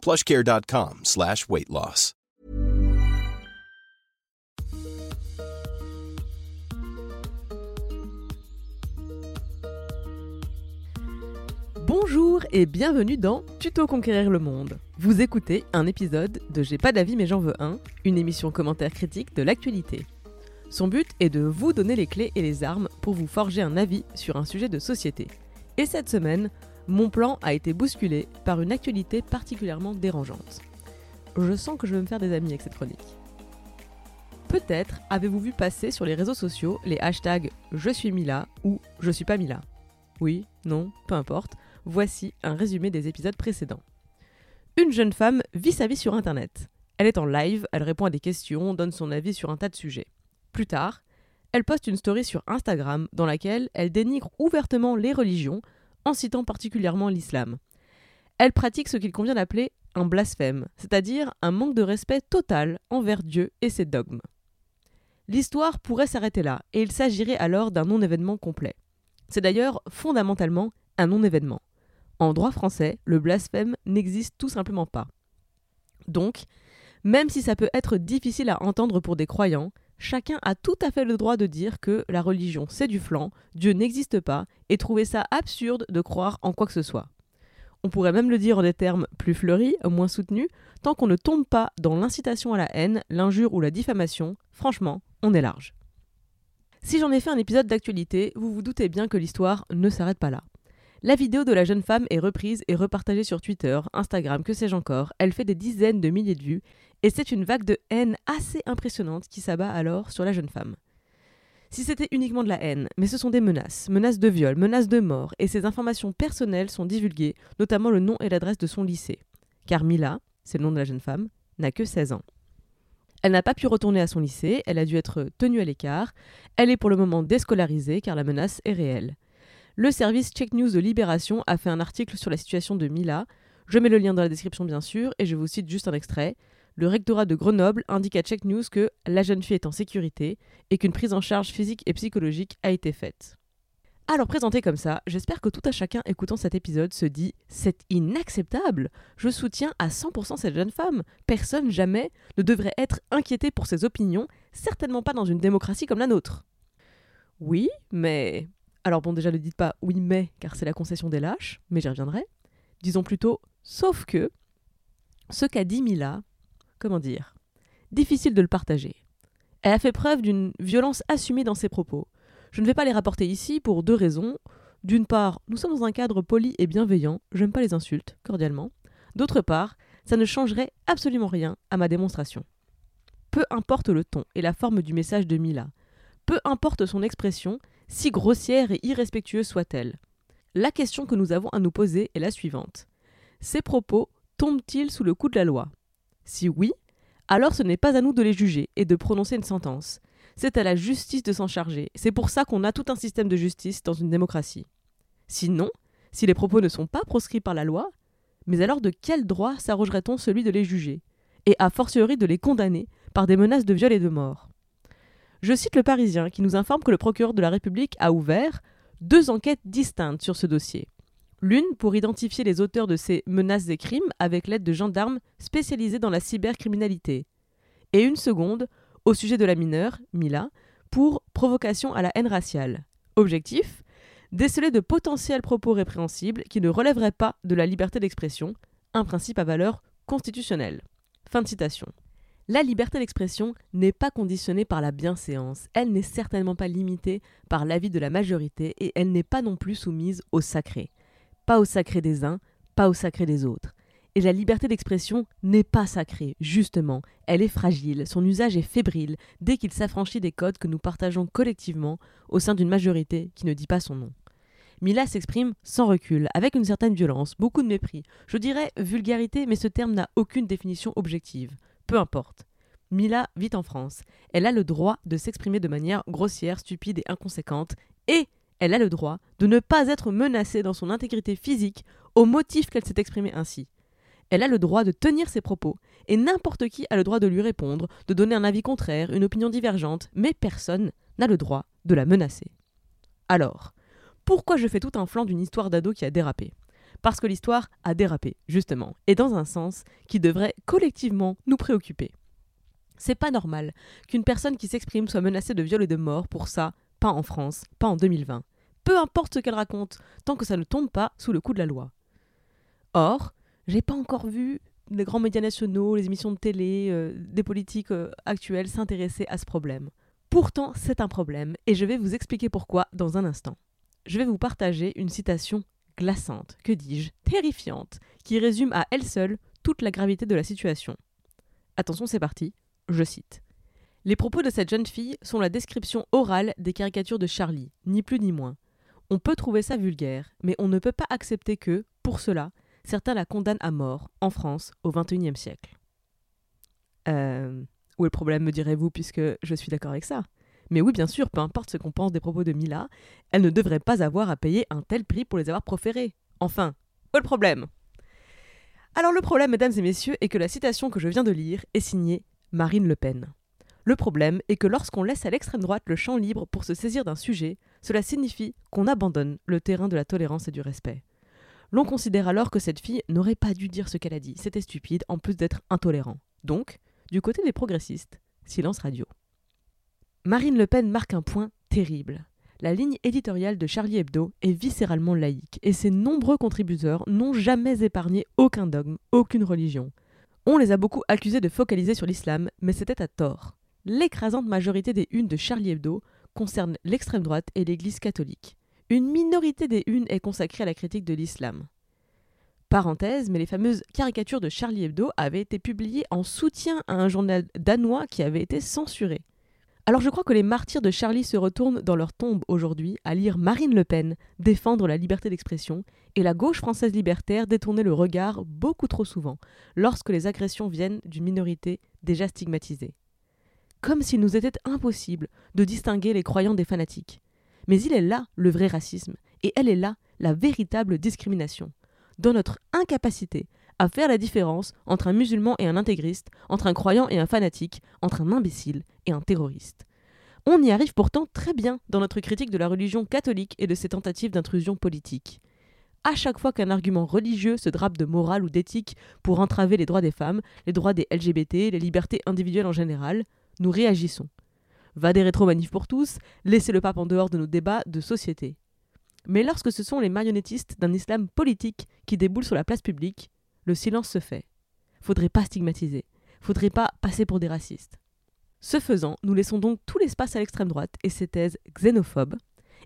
plushcare.com slash. Bonjour et bienvenue dans Tuto Conquérir le Monde. Vous écoutez un épisode de J'ai pas d'avis mais j'en veux un, une émission commentaire critique de l'actualité. Son but est de vous donner les clés et les armes pour vous forger un avis sur un sujet de société. Et cette semaine, mon plan a été bousculé par une actualité particulièrement dérangeante. Je sens que je vais me faire des amis avec cette chronique. Peut-être avez-vous vu passer sur les réseaux sociaux les hashtags Je suis Mila ou Je suis pas Mila. Oui, non, peu importe, voici un résumé des épisodes précédents. Une jeune femme vit sa vie sur Internet. Elle est en live, elle répond à des questions, donne son avis sur un tas de sujets. Plus tard, elle poste une story sur Instagram dans laquelle elle dénigre ouvertement les religions en citant particulièrement l'islam. Elle pratique ce qu'il convient d'appeler un blasphème, c'est-à-dire un manque de respect total envers Dieu et ses dogmes. L'histoire pourrait s'arrêter là, et il s'agirait alors d'un non-événement complet. C'est d'ailleurs fondamentalement un non-événement. En droit français, le blasphème n'existe tout simplement pas. Donc, même si ça peut être difficile à entendre pour des croyants, chacun a tout à fait le droit de dire que la religion c'est du flanc, Dieu n'existe pas, et trouver ça absurde de croire en quoi que ce soit. On pourrait même le dire en des termes plus fleuris, moins soutenus, tant qu'on ne tombe pas dans l'incitation à la haine, l'injure ou la diffamation, franchement, on est large. Si j'en ai fait un épisode d'actualité, vous vous doutez bien que l'histoire ne s'arrête pas là. La vidéo de la jeune femme est reprise et repartagée sur Twitter, Instagram, que sais-je encore. Elle fait des dizaines de milliers de vues et c'est une vague de haine assez impressionnante qui s'abat alors sur la jeune femme. Si c'était uniquement de la haine, mais ce sont des menaces, menaces de viol, menaces de mort, et ces informations personnelles sont divulguées, notamment le nom et l'adresse de son lycée. Car Mila, c'est le nom de la jeune femme, n'a que 16 ans. Elle n'a pas pu retourner à son lycée, elle a dû être tenue à l'écart, elle est pour le moment déscolarisée car la menace est réelle. Le service Check News de Libération a fait un article sur la situation de Mila. Je mets le lien dans la description bien sûr et je vous cite juste un extrait. Le rectorat de Grenoble indique à Check News que la jeune fille est en sécurité et qu'une prise en charge physique et psychologique a été faite. Alors présenté comme ça, j'espère que tout à chacun écoutant cet épisode se dit C'est inacceptable Je soutiens à 100% cette jeune femme. Personne jamais ne devrait être inquiété pour ses opinions, certainement pas dans une démocratie comme la nôtre. Oui, mais alors bon, déjà ne dites pas oui mais, car c'est la concession des lâches, mais j'y reviendrai. Disons plutôt sauf que ce qu'a dit Mila, comment dire, difficile de le partager. Elle a fait preuve d'une violence assumée dans ses propos. Je ne vais pas les rapporter ici pour deux raisons. D'une part, nous sommes dans un cadre poli et bienveillant, j'aime pas les insultes, cordialement. D'autre part, ça ne changerait absolument rien à ma démonstration. Peu importe le ton et la forme du message de Mila, peu importe son expression, si grossière et irrespectueuse soit-elle. La question que nous avons à nous poser est la suivante. Ces propos tombent-ils sous le coup de la loi? Si oui, alors ce n'est pas à nous de les juger et de prononcer une sentence. C'est à la justice de s'en charger. C'est pour ça qu'on a tout un système de justice dans une démocratie. Sinon, si les propos ne sont pas proscrits par la loi, mais alors de quel droit s'arrogerait-on celui de les juger Et a fortiori de les condamner par des menaces de viol et de mort? Je cite le Parisien qui nous informe que le procureur de la République a ouvert deux enquêtes distinctes sur ce dossier. L'une pour identifier les auteurs de ces menaces et crimes avec l'aide de gendarmes spécialisés dans la cybercriminalité. Et une seconde au sujet de la mineure, Mila, pour provocation à la haine raciale. Objectif déceler de potentiels propos répréhensibles qui ne relèveraient pas de la liberté d'expression, un principe à valeur constitutionnelle. Fin de citation. La liberté d'expression n'est pas conditionnée par la bienséance, elle n'est certainement pas limitée par l'avis de la majorité et elle n'est pas non plus soumise au sacré. Pas au sacré des uns, pas au sacré des autres. Et la liberté d'expression n'est pas sacrée, justement, elle est fragile, son usage est fébrile dès qu'il s'affranchit des codes que nous partageons collectivement au sein d'une majorité qui ne dit pas son nom. Mila s'exprime sans recul, avec une certaine violence, beaucoup de mépris. Je dirais vulgarité, mais ce terme n'a aucune définition objective peu importe. Mila vit en France. Elle a le droit de s'exprimer de manière grossière, stupide et inconséquente, et elle a le droit de ne pas être menacée dans son intégrité physique au motif qu'elle s'est exprimée ainsi. Elle a le droit de tenir ses propos, et n'importe qui a le droit de lui répondre, de donner un avis contraire, une opinion divergente, mais personne n'a le droit de la menacer. Alors, pourquoi je fais tout un flanc d'une histoire d'ado qui a dérapé? Parce que l'histoire a dérapé, justement, et dans un sens qui devrait collectivement nous préoccuper. C'est pas normal qu'une personne qui s'exprime soit menacée de viol et de mort pour ça, pas en France, pas en 2020. Peu importe ce qu'elle raconte, tant que ça ne tombe pas sous le coup de la loi. Or, j'ai pas encore vu les grands médias nationaux, les émissions de télé, euh, des politiques euh, actuelles s'intéresser à ce problème. Pourtant, c'est un problème, et je vais vous expliquer pourquoi dans un instant. Je vais vous partager une citation glaçante, que dis-je, terrifiante, qui résume à elle seule toute la gravité de la situation. Attention, c'est parti, je cite. Les propos de cette jeune fille sont la description orale des caricatures de Charlie, ni plus ni moins. On peut trouver ça vulgaire, mais on ne peut pas accepter que, pour cela, certains la condamnent à mort, en France, au XXIe siècle. Euh, où est le problème, me direz-vous, puisque je suis d'accord avec ça Mais oui, bien sûr, peu importe ce qu'on pense des propos de Mila, elle ne devrait pas avoir à payer un tel prix pour les avoir proférés. Enfin, où est le problème? Alors le problème, mesdames et messieurs, est que la citation que je viens de lire est signée Marine Le Pen. Le problème est que lorsqu'on laisse à l'extrême droite le champ libre pour se saisir d'un sujet, cela signifie qu'on abandonne le terrain de la tolérance et du respect. L'on considère alors que cette fille n'aurait pas dû dire ce qu'elle a dit, c'était stupide, en plus d'être intolérant. Donc, du côté des progressistes, silence radio. Marine Le Pen marque un point terrible. La ligne éditoriale de Charlie Hebdo est viscéralement laïque, et ses nombreux contributeurs n'ont jamais épargné aucun dogme, aucune religion. On les a beaucoup accusés de focaliser sur l'islam, mais c'était à tort. L'écrasante majorité des unes de Charlie Hebdo concerne l'extrême droite et l'Église catholique. Une minorité des unes est consacrée à la critique de l'islam. Parenthèse, mais les fameuses caricatures de Charlie Hebdo avaient été publiées en soutien à un journal danois qui avait été censuré. Alors je crois que les martyrs de Charlie se retournent dans leur tombe aujourd'hui à lire Marine Le Pen défendre la liberté d'expression et la gauche française libertaire détourner le regard beaucoup trop souvent lorsque les agressions viennent d'une minorité déjà stigmatisée. Comme s'il nous était impossible de distinguer les croyants des fanatiques. Mais il est là le vrai racisme, et elle est là la véritable discrimination, dans notre incapacité à faire la différence entre un musulman et un intégriste, entre un croyant et un fanatique, entre un imbécile et un terroriste. On y arrive pourtant très bien dans notre critique de la religion catholique et de ses tentatives d'intrusion politique. À chaque fois qu'un argument religieux se drape de morale ou d'éthique pour entraver les droits des femmes, les droits des LGBT, les libertés individuelles en général, nous réagissons va des rétro-manifs pour tous, laissez le pape en dehors de nos débats de société. Mais lorsque ce sont les marionnettistes d'un islam politique qui déboulent sur la place publique, le silence se fait. Faudrait pas stigmatiser, faudrait pas passer pour des racistes. Ce faisant, nous laissons donc tout l'espace à l'extrême droite et ses thèses xénophobes.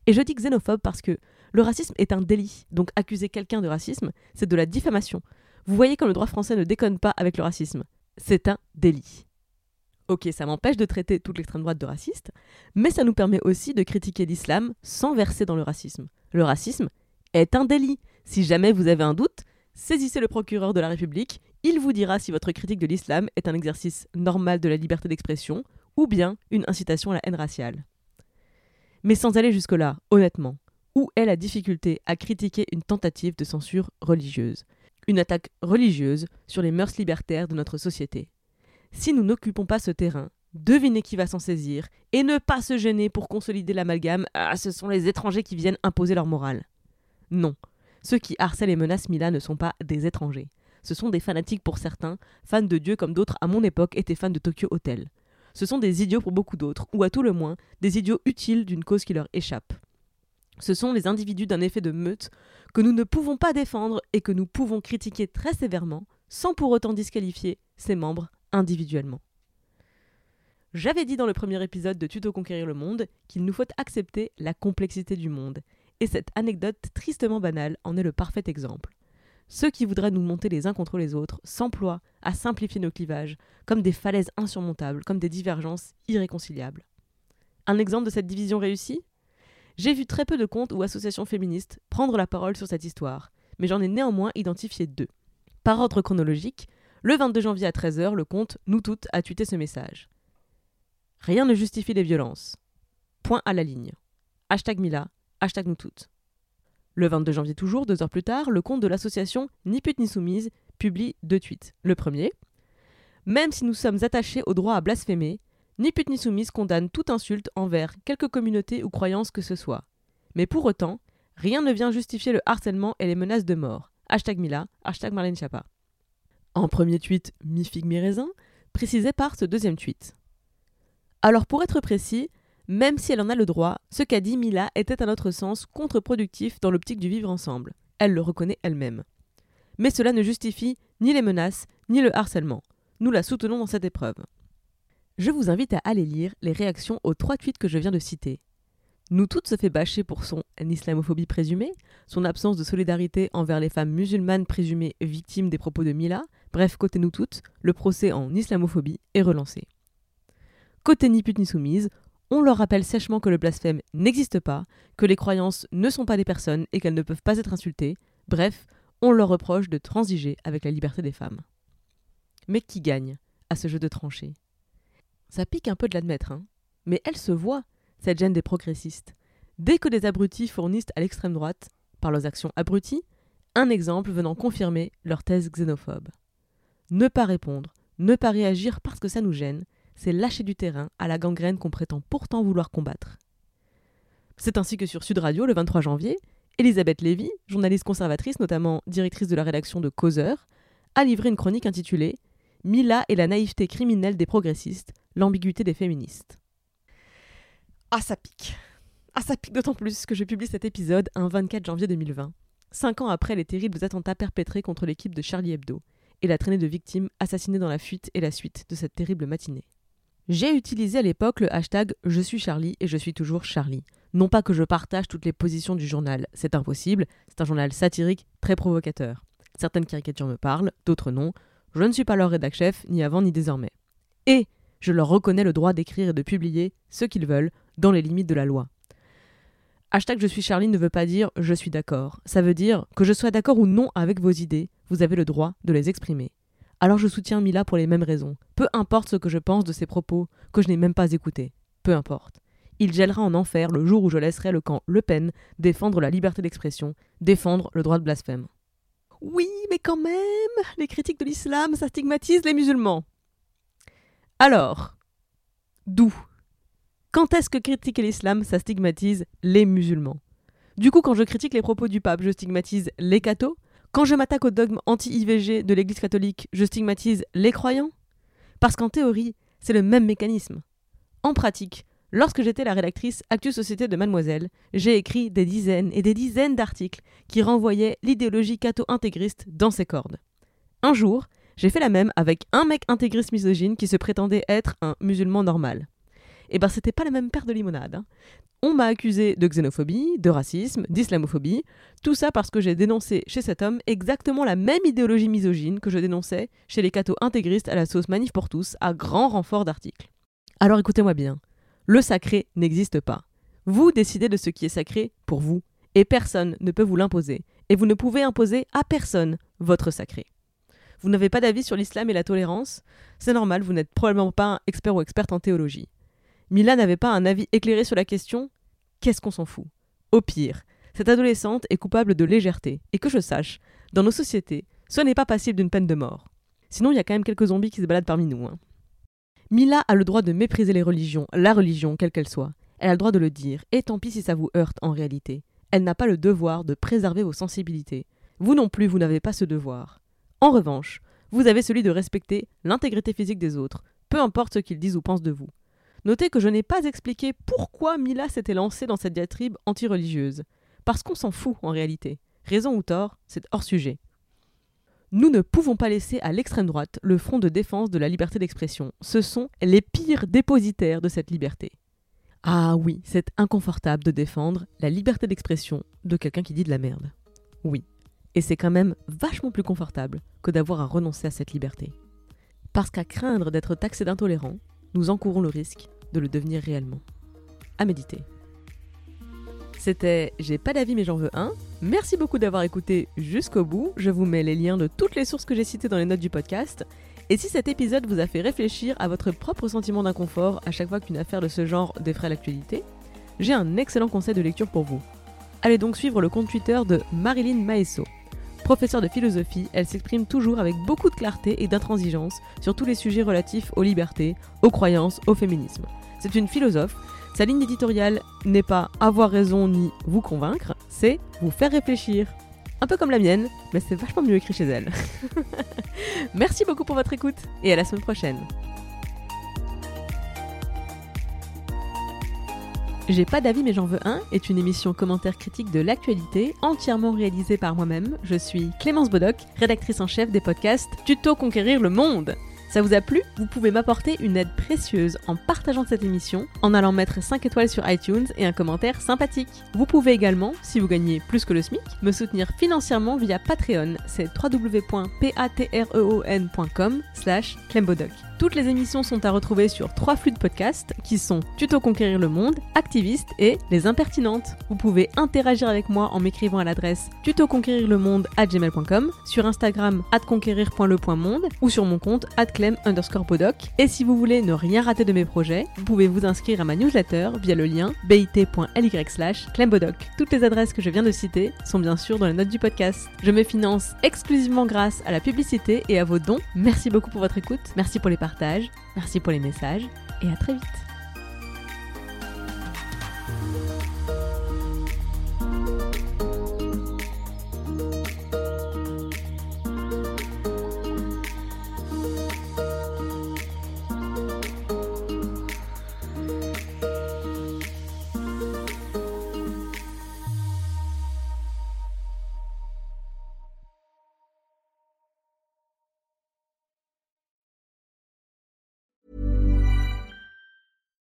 Et je dis xénophobe parce que le racisme est un délit, donc accuser quelqu'un de racisme, c'est de la diffamation. Vous voyez comme le droit français ne déconne pas avec le racisme. C'est un délit. Ok, ça m'empêche de traiter toute l'extrême droite de raciste, mais ça nous permet aussi de critiquer l'islam sans verser dans le racisme. Le racisme est un délit. Si jamais vous avez un doute, saisissez le procureur de la République, il vous dira si votre critique de l'islam est un exercice normal de la liberté d'expression ou bien une incitation à la haine raciale. Mais sans aller jusque-là, honnêtement, où est la difficulté à critiquer une tentative de censure religieuse? Une attaque religieuse sur les mœurs libertaires de notre société si nous n'occupons pas ce terrain, devinez qui va s'en saisir, et ne pas se gêner pour consolider l'amalgame Ah, ce sont les étrangers qui viennent imposer leur morale. Non, ceux qui harcèlent et menacent Mila ne sont pas des étrangers. Ce sont des fanatiques pour certains, fans de Dieu comme d'autres à mon époque étaient fans de Tokyo Hotel. Ce sont des idiots pour beaucoup d'autres, ou à tout le moins, des idiots utiles d'une cause qui leur échappe. Ce sont les individus d'un effet de meute que nous ne pouvons pas défendre et que nous pouvons critiquer très sévèrement, sans pour autant disqualifier ses membres individuellement. J'avais dit dans le premier épisode de Tuto Conquérir le Monde qu'il nous faut accepter la complexité du monde, et cette anecdote tristement banale en est le parfait exemple. Ceux qui voudraient nous monter les uns contre les autres s'emploient à simplifier nos clivages, comme des falaises insurmontables, comme des divergences irréconciliables. Un exemple de cette division réussie? J'ai vu très peu de comptes ou associations féministes prendre la parole sur cette histoire, mais j'en ai néanmoins identifié deux. Par ordre chronologique, Le 22 janvier à 13h, le compte Nous Toutes a tweeté ce message. Rien ne justifie les violences. Point à la ligne. Hashtag Mila, hashtag Nous Toutes. Le 22 janvier toujours, deux heures plus tard, le compte de l'association Ni pute ni soumise publie deux tweets. Le premier Même si nous sommes attachés au droit à blasphémer, Ni pute ni soumise condamne toute insulte envers quelque communauté ou croyance que ce soit. Mais pour autant, rien ne vient justifier le harcèlement et les menaces de mort. Hashtag Mila, hashtag. En premier tweet, mi figue mi raisin, précisé par ce deuxième tweet. Alors pour être précis, même si elle en a le droit, ce qu'a dit Mila était à notre sens contre-productif dans l'optique du vivre ensemble. Elle le reconnaît elle-même. Mais cela ne justifie ni les menaces, ni le harcèlement. Nous la soutenons dans cette épreuve. Je vous invite à aller lire les réactions aux trois tweets que je viens de citer. Nous toutes se fait bâcher pour son islamophobie présumée, son absence de solidarité envers les femmes musulmanes présumées victimes des propos de Mila, bref, côté nous toutes, le procès en islamophobie est relancé. Côté ni pute ni soumise, on leur rappelle sèchement que le blasphème n'existe pas, que les croyances ne sont pas des personnes et qu'elles ne peuvent pas être insultées. Bref, on leur reproche de transiger avec la liberté des femmes. Mais qui gagne à ce jeu de tranchées? Ça pique un peu de l'admettre, hein mais elle se voit, cette gêne des progressistes. Dès que des abrutis fournissent à l'extrême droite, par leurs actions abruties, un exemple venant confirmer leur thèse xénophobe. Ne pas répondre, ne pas réagir parce que ça nous gêne, c'est lâcher du terrain à la gangrène qu'on prétend pourtant vouloir combattre. C'est ainsi que sur Sud Radio, le 23 janvier, Elisabeth Lévy, journaliste conservatrice, notamment directrice de la rédaction de Causeur, a livré une chronique intitulée Mila et la naïveté criminelle des progressistes, l'ambiguïté des féministes. Ah, ça pique Ah, ça pique d'autant plus que je publie cet épisode un 24 janvier 2020, cinq ans après les terribles attentats perpétrés contre l'équipe de Charlie Hebdo et la traînée de victimes assassinées dans la fuite et la suite de cette terrible matinée. J'ai utilisé à l'époque le hashtag Je suis Charlie et je suis toujours Charlie. Non pas que je partage toutes les positions du journal, c'est impossible, c'est un journal satirique très provocateur. Certaines caricatures me parlent, d'autres non. Je ne suis pas leur rédac chef, ni avant ni désormais. Et je leur reconnais le droit d'écrire et de publier ce qu'ils veulent, dans les limites de la loi. Hashtag Je suis Charlie ne veut pas dire je suis d'accord. Ça veut dire que je sois d'accord ou non avec vos idées, vous avez le droit de les exprimer alors je soutiens Mila pour les mêmes raisons. Peu importe ce que je pense de ses propos, que je n'ai même pas écoutés. Peu importe. Il gèlera en enfer le jour où je laisserai le camp Le Pen défendre la liberté d'expression, défendre le droit de blasphème. Oui, mais quand même, les critiques de l'islam, ça stigmatise les musulmans. Alors, d'où? Quand est-ce que critiquer l'islam, ça stigmatise les musulmans? Du coup, quand je critique les propos du pape, je stigmatise les cathos? Quand je m'attaque au dogme anti-IVG de l'Église catholique, je stigmatise les croyants Parce qu'en théorie, c'est le même mécanisme. En pratique, lorsque j'étais la rédactrice Actu Société de Mademoiselle, j'ai écrit des dizaines et des dizaines d'articles qui renvoyaient l'idéologie catho-intégriste dans ses cordes. Un jour, j'ai fait la même avec un mec intégriste misogyne qui se prétendait être un musulman normal. Et eh ben c'était pas la même paire de limonade. Hein. On m'a accusé de xénophobie, de racisme, d'islamophobie, tout ça parce que j'ai dénoncé chez cet homme exactement la même idéologie misogyne que je dénonçais chez les cathos intégristes à la sauce Manif pour tous, à grand renfort d'articles. Alors écoutez-moi bien, le sacré n'existe pas. Vous décidez de ce qui est sacré pour vous, et personne ne peut vous l'imposer, et vous ne pouvez imposer à personne votre sacré. Vous n'avez pas d'avis sur l'islam et la tolérance? C'est normal, vous n'êtes probablement pas expert ou experte en théologie. Mila n'avait pas un avis éclairé sur la question Qu'est-ce qu'on s'en fout? Au pire, cette adolescente est coupable de légèreté, et que je sache, dans nos sociétés, ce n'est pas passible d'une peine de mort. Sinon, il y a quand même quelques zombies qui se baladent parmi nous. Hein. Mila a le droit de mépriser les religions, la religion, quelle qu'elle soit. Elle a le droit de le dire, et tant pis si ça vous heurte en réalité. Elle n'a pas le devoir de préserver vos sensibilités. Vous non plus, vous n'avez pas ce devoir. En revanche, vous avez celui de respecter l'intégrité physique des autres, peu importe ce qu'ils disent ou pensent de vous. Notez que je n'ai pas expliqué pourquoi Mila s'était lancée dans cette diatribe anti-religieuse. Parce qu'on s'en fout en réalité. Raison ou tort, c'est hors sujet. Nous ne pouvons pas laisser à l'extrême droite le front de défense de la liberté d'expression. Ce sont les pires dépositaires de cette liberté. Ah oui, c'est inconfortable de défendre la liberté d'expression de quelqu'un qui dit de la merde. Oui. Et c'est quand même vachement plus confortable que d'avoir à renoncer à cette liberté. Parce qu'à craindre d'être taxé d'intolérant, nous encourons le risque de le devenir réellement. À méditer. C'était J'ai pas d'avis mais j'en veux un. Merci beaucoup d'avoir écouté jusqu'au bout. Je vous mets les liens de toutes les sources que j'ai citées dans les notes du podcast. Et si cet épisode vous a fait réfléchir à votre propre sentiment d'inconfort à chaque fois qu'une affaire de ce genre défraie l'actualité, j'ai un excellent conseil de lecture pour vous. Allez donc suivre le compte Twitter de Marilyn Maesso. Professeure de philosophie, elle s'exprime toujours avec beaucoup de clarté et d'intransigeance sur tous les sujets relatifs aux libertés, aux croyances, au féminisme. C'est une philosophe sa ligne éditoriale n'est pas avoir raison ni vous convaincre, c'est vous faire réfléchir. Un peu comme la mienne, mais c'est vachement mieux écrit chez elle. Merci beaucoup pour votre écoute et à la semaine prochaine. J'ai pas d'avis mais j'en veux un est une émission commentaire critique de l'actualité entièrement réalisée par moi-même. Je suis Clémence Bodoc, rédactrice en chef des podcasts Tuto Conquérir le Monde. Ça vous a plu? Vous pouvez m'apporter une aide précieuse en partageant cette émission, en allant mettre 5 étoiles sur iTunes et un commentaire sympathique. Vous pouvez également, si vous gagnez plus que le SMIC, me soutenir financièrement via Patreon. C'est www.patreon.com slash clembodoc. Toutes les émissions sont à retrouver sur trois flux de podcasts qui sont Tuto Conquérir le Monde, Activiste et Les Impertinentes. Vous pouvez interagir avec moi en m'écrivant à l'adresse tutoconquérirlemonde à gmail.com, sur Instagram conquérir.le.monde ou sur mon compte clem underscore. Et si vous voulez ne rien rater de mes projets, vous pouvez vous inscrire à ma newsletter via le lien bit.ly slash clembodoc. Toutes les adresses que je viens de citer sont bien sûr dans les notes du podcast. Je me finance exclusivement grâce à la publicité et à vos dons. Merci beaucoup pour votre écoute. Merci pour les merci pour les messages et à très vite.